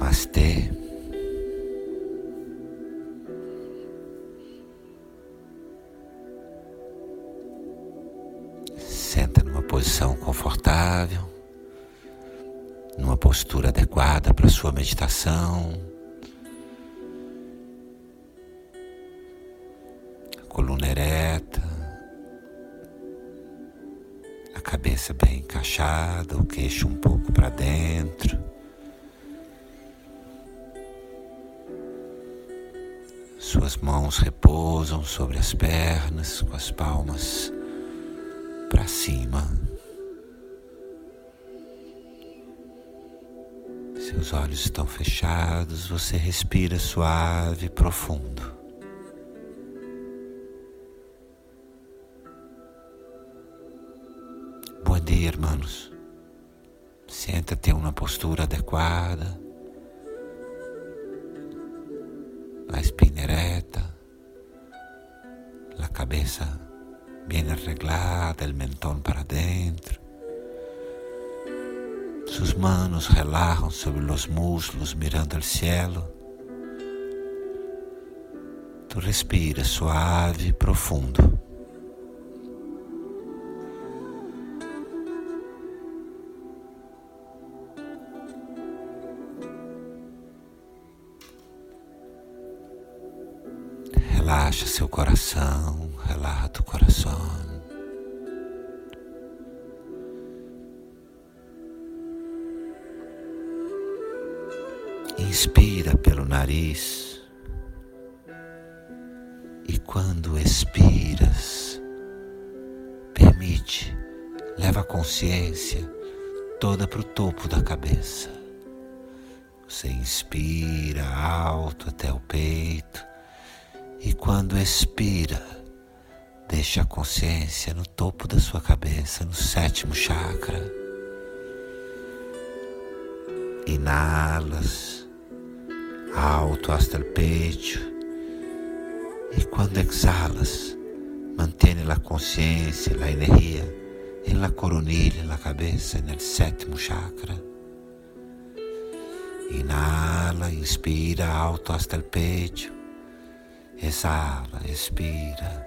Namastê. Senta numa posição confortável, numa postura adequada para sua meditação. coluna ereta, a cabeça bem encaixada, o queixo um pouco para dentro. Suas mãos repousam sobre as pernas com as palmas para cima. Seus olhos estão fechados, você respira suave e profundo. Bom dia, irmãos. Senta-te em uma postura adequada. La espina ereta, la cabeza bien arreglada, el mentón para adentro. Sus manos relajan sobre los muslos mirando al cielo. Tu respiras suave e profundo. Relaxa seu coração, relaxa o coração. Inspira pelo nariz e quando expiras, permite, leva a consciência toda para o topo da cabeça. Você inspira alto até o peito e quando expira, deixa a consciência no topo da sua cabeça, no sétimo chakra. Inhalas alto hasta el pecho e quando exhalas, mantém a consciência, a energia em la coronilla, na cabeça, no sétimo chakra. Inhala, inspira alto hasta el pecho. Exala, expira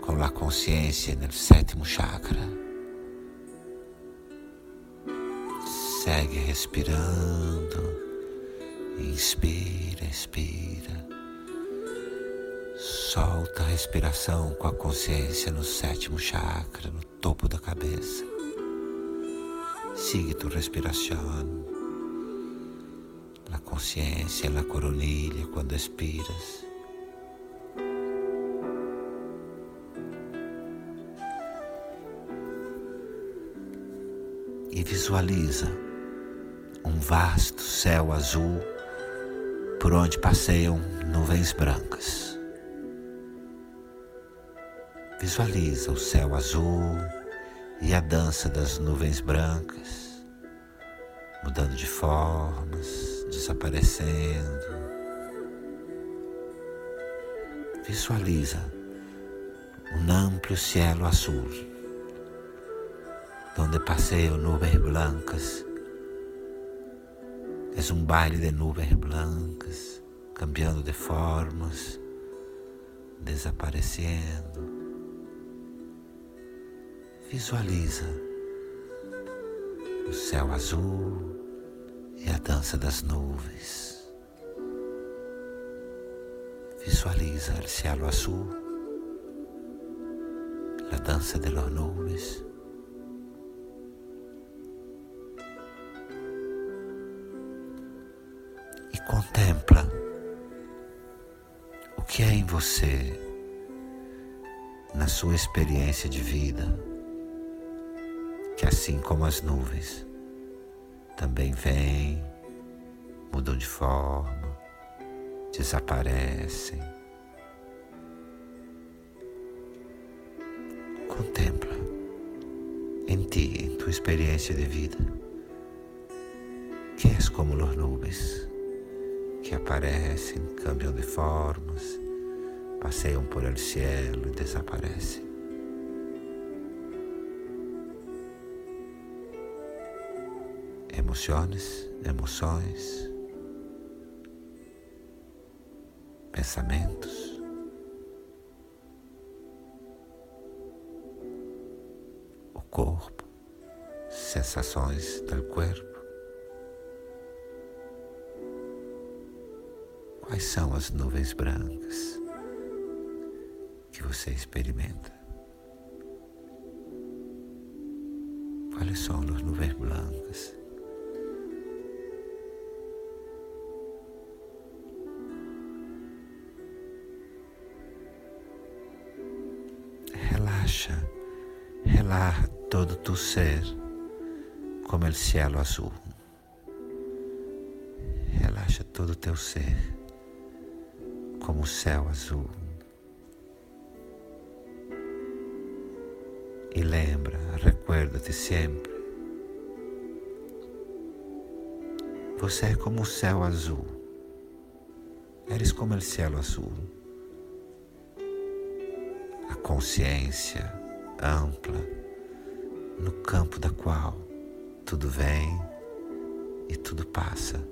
com a consciência no sétimo chakra. Segue respirando. Inspira, expira. Solta a respiração com a consciência no sétimo chakra, no topo da cabeça. Sigue tu respiração. La consciência, la coronilha quando expiras. E visualiza um vasto céu azul por onde passeiam nuvens brancas. Visualiza o céu azul e a dança das nuvens brancas, mudando de formas, desaparecendo. Visualiza um amplo cielo azul donde paseo nubes blancas. Es un baile de nubes blancas, cambiando de formas, desaparecendo. Visualiza o céu azul e a dança das nuvens. Visualiza o cielo azul, a dança de las nubes. Contempla o que é em você, na sua experiência de vida, que assim como as nuvens também vêm, mudam de forma, desaparecem. Contempla em ti, em tua experiência de vida, que és como as nuvens que aparecem, cambiam de formas, passeiam por el cielo e desaparecem. emoções, emoções, pensamentos. O corpo, sensações do corpo. Quais são as nuvens brancas que você experimenta? Quais são as nuvens brancas? Relaxa, relaxa todo tu ser como o cielo azul. Relaxa todo o teu ser como o céu azul. E lembra, recuerda-te sempre. Você é como o céu azul. Eres como o cielo azul. A consciência ampla no campo da qual tudo vem e tudo passa.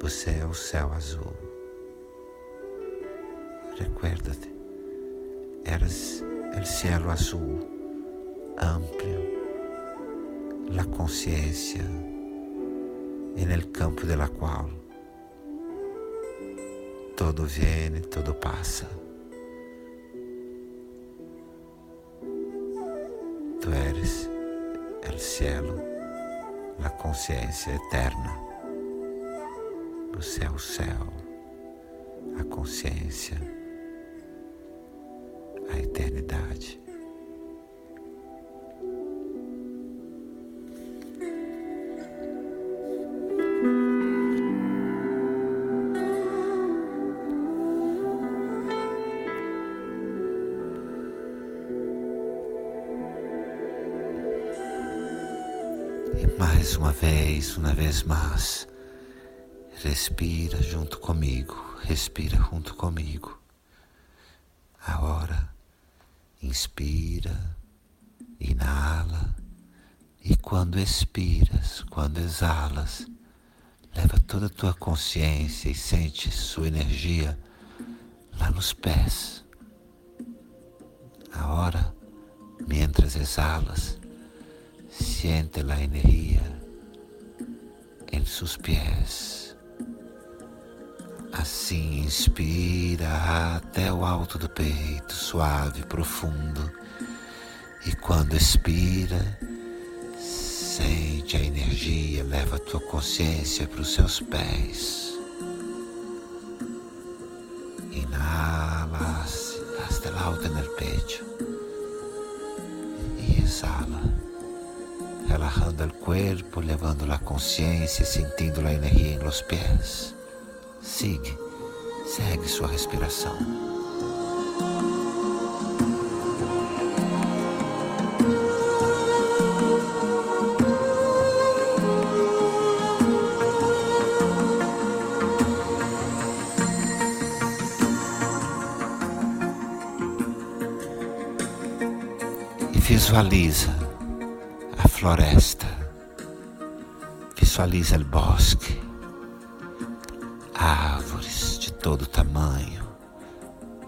Você é o céu azul. Recuerda-te, eras el cielo azul, amplio, la conciencia en el campo de la cual todo viene, todo passa. Tu eres el cielo, la consciência eterna. Você é o céu, a consciência E mais uma vez, uma vez mais, respira junto comigo, respira junto comigo. Agora Inspira, inala e quando expiras, quando exalas, leva toda a tua consciência e sente sua energia lá nos pés. Agora, mientras exalas, siente a energia em seus pés. Assim, inspira até o alto do peito, suave, profundo. E quando expira, sente a energia, leva a tua consciência para os seus pés. Inhala hasta el alto en el. E exala, relajando o corpo, levando a consciência, sentindo a energia em los pés. Sigue, segue sua respiração. E visualiza a floresta, visualiza o bosque árvores de todo tamanho,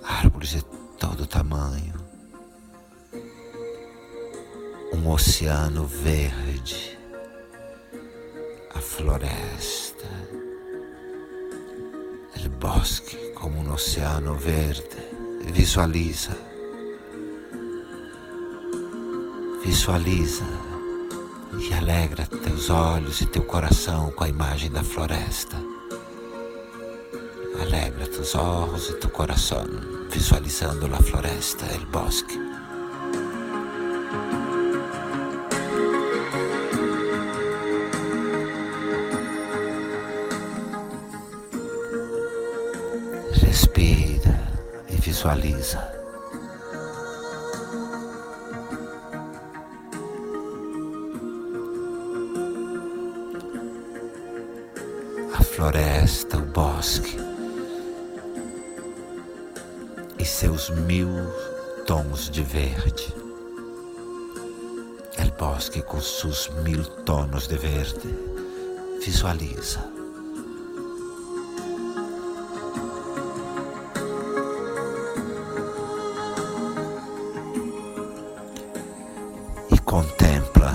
árvores de todo tamanho, um oceano verde, a floresta, o bosque como um oceano verde. Visualiza, visualiza. E alegra teus olhos e teu coração com a imagem da floresta. Alegra tus ojos y tu corazón visualizando la floresta, el bosque. Respira e visualiza. A floresta, o bosque e seus mil tons de verde. El bosque com seus mil tonos de verde. Visualiza. E contempla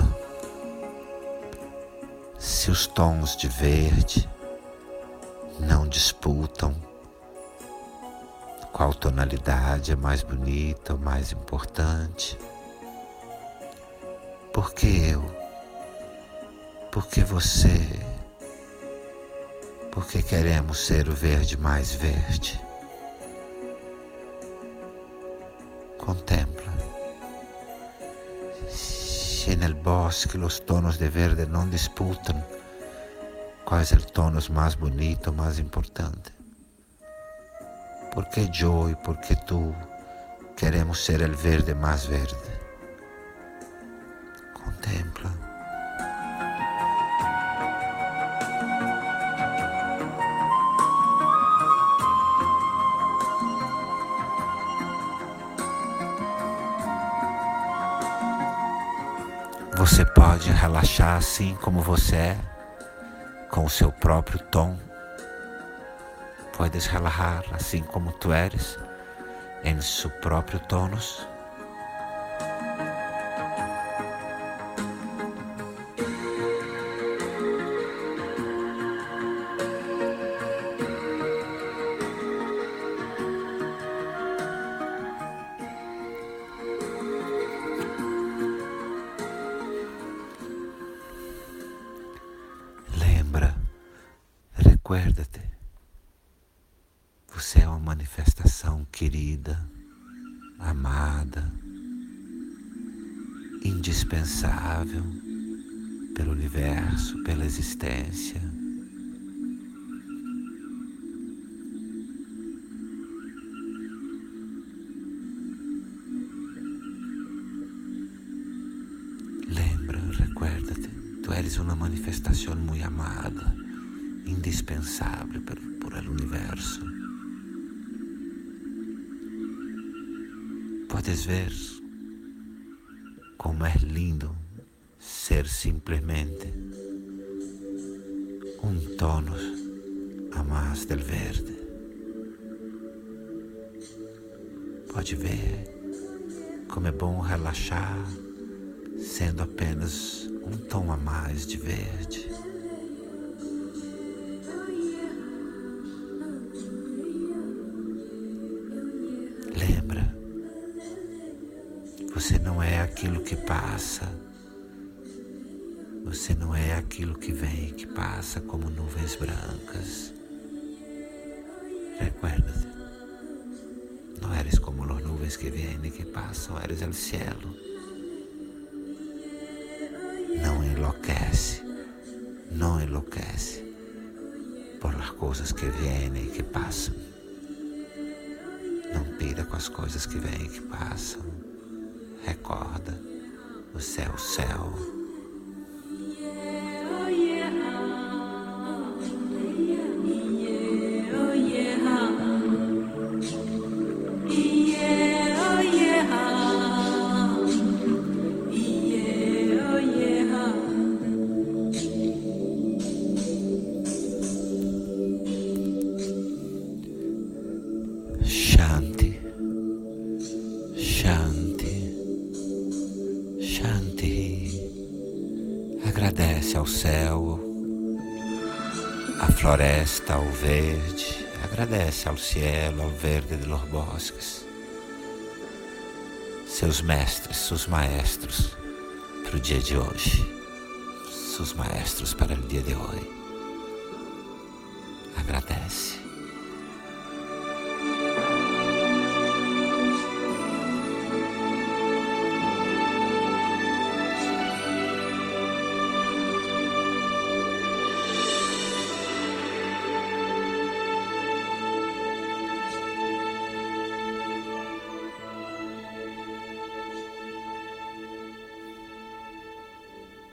os tons de verde não disputam qual tonalidade é mais bonita ou mais importante. Por que eu? Por que você? Porque queremos ser o verde mais verde. Contempla. Se nel bosque os tonos de verde não disputam qual é o tono mais bonito, mais importante. Porque eu e porque tu queremos ser o verde mais verde. Contempla. Você pode relaxar assim como você é, com o seu próprio tom. Podes relaxar assim como tu eres, em seu próprio tonus. Querida, amada, indispensável pelo universo, pela existência. Lembra, recuerda-te, tu eres uma manifestação muito amada indispensable por, universo. Podes ver como é lindo ser simplesmente um tono a mais del verde. Pode ver como é bom relaxar sendo apenas um tom a mais de verde. Você não é aquilo que passa. Você não é aquilo que vem e que passa como nuvens brancas. Recuerda-te. Não eres como as nuvens que vêm e que passam, eres o cielo. Não enlouquece, não enlouquece por as coisas que vêm e que passam. Não pira com as coisas que vêm e que passam. Recorda, o céu, céu. Floresta, ao verde, agradece ao cielo, ao verde de los bosques, seus mestres, seus maestros para o dia de hoje, seus maestros para o dia de hoje. Agradece.